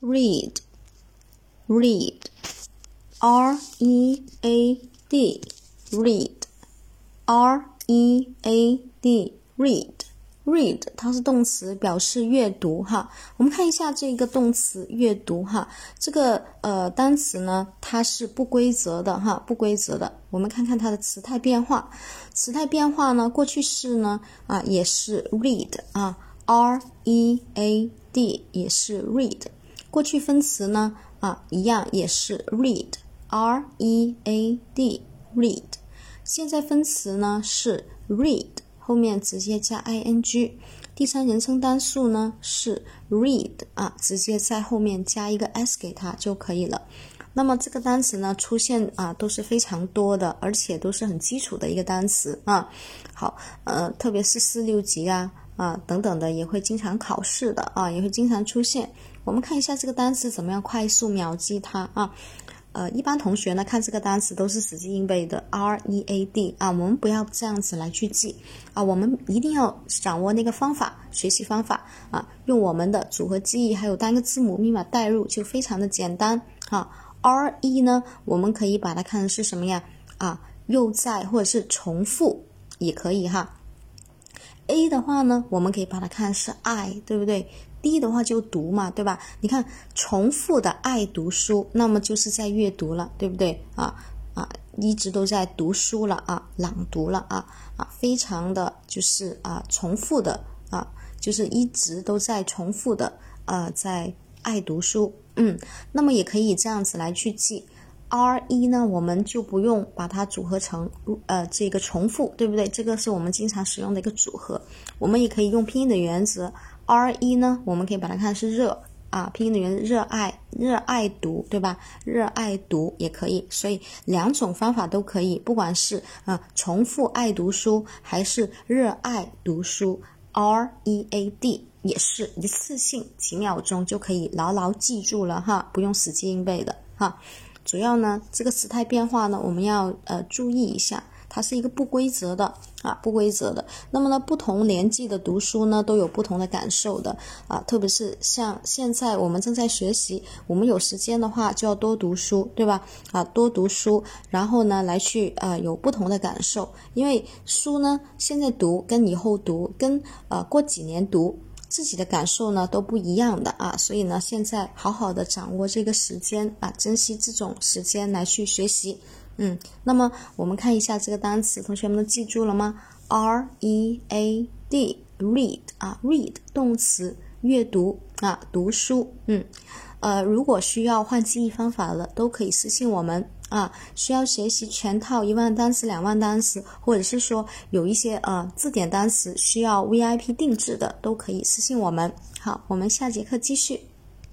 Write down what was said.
read，read，r e a d，read，r e a d，read。read 它是动词，表示阅读哈。我们看一下这个动词阅读哈，这个呃单词呢，它是不规则的哈，不规则的。我们看看它的词态变化，词态变化呢，过去式呢啊也是 read 啊，r e a d 也是 read。过去分词呢啊一样也是 read，r e a d read。现在分词呢是 read。后面直接加 ing，第三人称单数呢是 read 啊，直接在后面加一个 s 给它就可以了。那么这个单词呢出现啊都是非常多的，而且都是很基础的一个单词啊。好，呃，特别是四六级啊啊等等的也会经常考试的啊，也会经常出现。我们看一下这个单词怎么样快速秒记它啊。呃，一般同学呢看这个单词都是死记硬背的，R E A D 啊，我们不要这样子来去记啊，我们一定要掌握那个方法，学习方法啊，用我们的组合记忆，还有单个字母密码代入，就非常的简单啊。R E 呢，我们可以把它看成是什么呀？啊，又在或者是重复也可以哈。A 的话呢，我们可以把它看是爱，对不对？D 的话就读嘛，对吧？你看重复的爱读书，那么就是在阅读了，对不对啊？啊，一直都在读书了啊，朗读了啊啊，非常的就是啊，重复的啊，就是一直都在重复的啊，在爱读书。嗯，那么也可以这样子来去记，R 一呢，我们就不用把它组合成呃这个重复，对不对？这个是我们经常使用的一个组合，我们也可以用拼音的原则。R 一呢，我们可以把它看是热啊，拼音的原则热爱，热爱读，对吧？热爱读也可以，所以两种方法都可以，不管是啊重复爱读书，还是热爱读书，R E A D 也是一次性几秒钟就可以牢牢记住了哈，不用死记硬背的哈。主要呢，这个时态变化呢，我们要呃注意一下。它是一个不规则的啊，不规则的。那么呢，不同年纪的读书呢，都有不同的感受的啊。特别是像现在我们正在学习，我们有时间的话就要多读书，对吧？啊，多读书，然后呢，来去呃有不同的感受。因为书呢，现在读跟以后读，跟呃过几年读，自己的感受呢都不一样的啊。所以呢，现在好好的掌握这个时间啊，珍惜这种时间来去学习。嗯，那么我们看一下这个单词，同学们都记住了吗？R E A D，read 啊，read 动词，阅读啊，读书。嗯，呃，如果需要换记忆方法了，都可以私信我们啊。需要学习全套一万单词、两万单词，或者是说有一些呃字典单词需要 VIP 定制的，都可以私信我们。好，我们下节课继续。